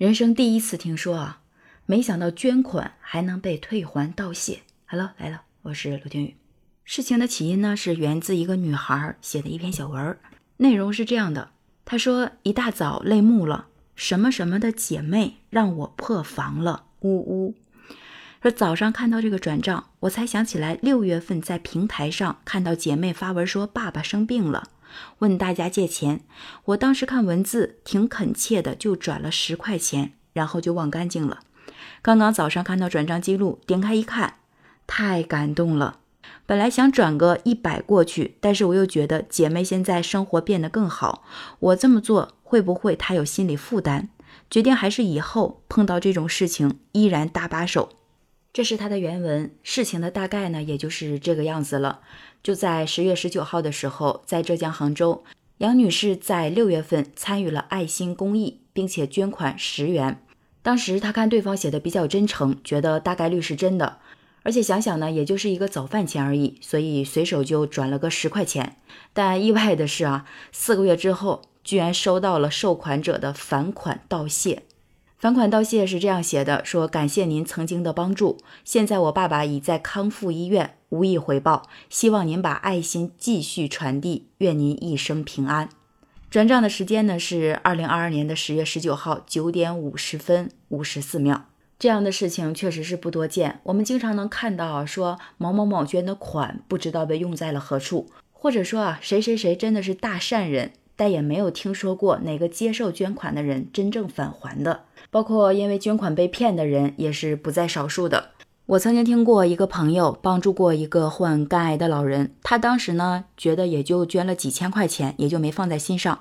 人生第一次听说啊，没想到捐款还能被退还道谢。Hello，来了，我是陆天宇。事情的起因呢，是源自一个女孩写的一篇小文，内容是这样的：她说一大早泪目了，什么什么的姐妹让我破防了，呜呜。说早上看到这个转账，我才想起来六月份在平台上看到姐妹发文说爸爸生病了。问大家借钱，我当时看文字挺恳切的，就转了十块钱，然后就忘干净了。刚刚早上看到转账记录，点开一看，太感动了。本来想转个一百过去，但是我又觉得姐妹现在生活变得更好，我这么做会不会她有心理负担？决定还是以后碰到这种事情依然搭把手。这是他的原文，事情的大概呢，也就是这个样子了。就在十月十九号的时候，在浙江杭州，杨女士在六月份参与了爱心公益，并且捐款十元。当时她看对方写的比较真诚，觉得大概率是真的，而且想想呢，也就是一个早饭钱而已，所以随手就转了个十块钱。但意外的是啊，四个月之后，居然收到了受款者的返款道谢。返款道谢是这样写的：说感谢您曾经的帮助，现在我爸爸已在康复医院，无以回报，希望您把爱心继续传递，愿您一生平安。转账的时间呢是二零二二年的十月十九号九点五十分五十四秒。这样的事情确实是不多见，我们经常能看到说某某某捐的款不知道被用在了何处，或者说啊谁谁谁真的是大善人。但也没有听说过哪个接受捐款的人真正返还的，包括因为捐款被骗的人也是不在少数的。我曾经听过一个朋友帮助过一个患肝癌的老人，他当时呢觉得也就捐了几千块钱，也就没放在心上。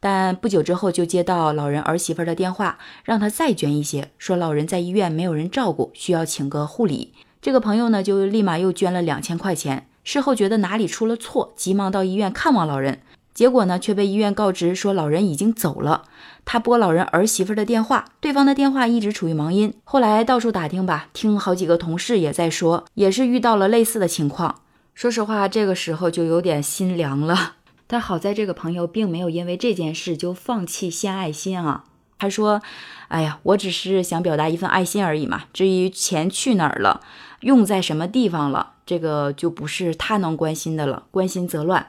但不久之后就接到老人儿媳妇的电话，让他再捐一些，说老人在医院没有人照顾，需要请个护理。这个朋友呢就立马又捐了两千块钱，事后觉得哪里出了错，急忙到医院看望老人。结果呢，却被医院告知说老人已经走了。他拨老人儿媳妇的电话，对方的电话一直处于忙音。后来到处打听吧，听好几个同事也在说，也是遇到了类似的情况。说实话，这个时候就有点心凉了。但好在这个朋友并没有因为这件事就放弃献爱心啊。他说：“哎呀，我只是想表达一份爱心而已嘛。至于钱去哪儿了，用在什么地方了，这个就不是他能关心的了。关心则乱。”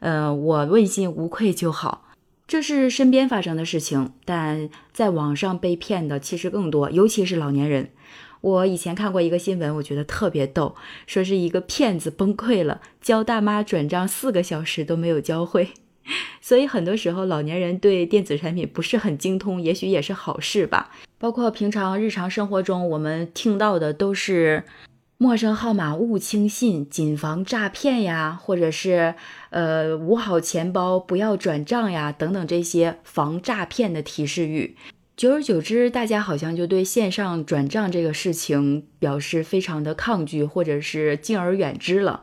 呃，我问心无愧就好。这是身边发生的事情，但在网上被骗的其实更多，尤其是老年人。我以前看过一个新闻，我觉得特别逗，说是一个骗子崩溃了，教大妈转账四个小时都没有教会。所以很多时候，老年人对电子产品不是很精通，也许也是好事吧。包括平常日常生活中，我们听到的都是。陌生号码勿轻信，谨防诈骗呀，或者是呃捂好钱包，不要转账呀，等等这些防诈骗的提示语。久而久之，大家好像就对线上转账这个事情表示非常的抗拒，或者是敬而远之了。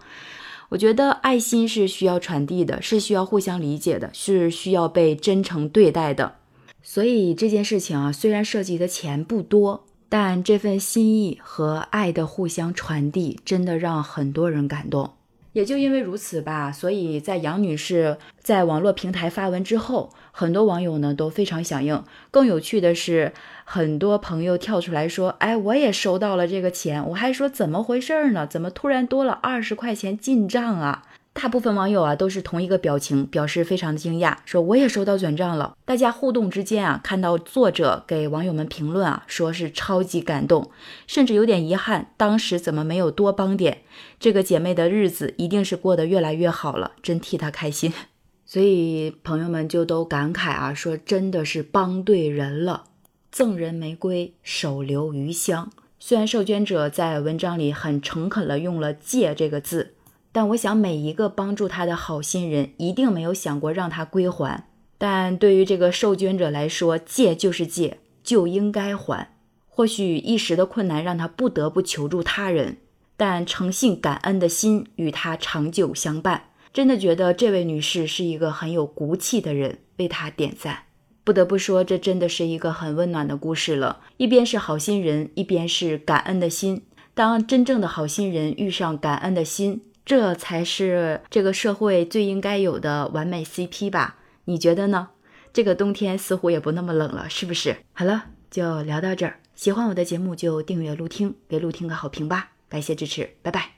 我觉得爱心是需要传递的，是需要互相理解的，是需要被真诚对待的。所以这件事情啊，虽然涉及的钱不多。但这份心意和爱的互相传递，真的让很多人感动。也就因为如此吧，所以在杨女士在网络平台发文之后，很多网友呢都非常响应。更有趣的是，很多朋友跳出来说：“哎，我也收到了这个钱。”我还说：“怎么回事呢？怎么突然多了二十块钱进账啊？”大部分网友啊都是同一个表情，表示非常的惊讶，说我也收到转账了。大家互动之间啊，看到作者给网友们评论啊，说是超级感动，甚至有点遗憾，当时怎么没有多帮点？这个姐妹的日子一定是过得越来越好了，真替她开心。所以朋友们就都感慨啊，说真的是帮对人了。赠人玫瑰，手留余香。虽然受捐者在文章里很诚恳了用了“借”这个字。但我想，每一个帮助他的好心人一定没有想过让他归还。但对于这个受捐者来说，借就是借，就应该还。或许一时的困难让他不得不求助他人，但诚信感恩的心与他长久相伴。真的觉得这位女士是一个很有骨气的人，为她点赞。不得不说，这真的是一个很温暖的故事了。一边是好心人，一边是感恩的心。当真正的好心人遇上感恩的心。这才是这个社会最应该有的完美 CP 吧？你觉得呢？这个冬天似乎也不那么冷了，是不是？好了，就聊到这儿。喜欢我的节目就订阅、录听，给录听个好评吧。感谢支持，拜拜。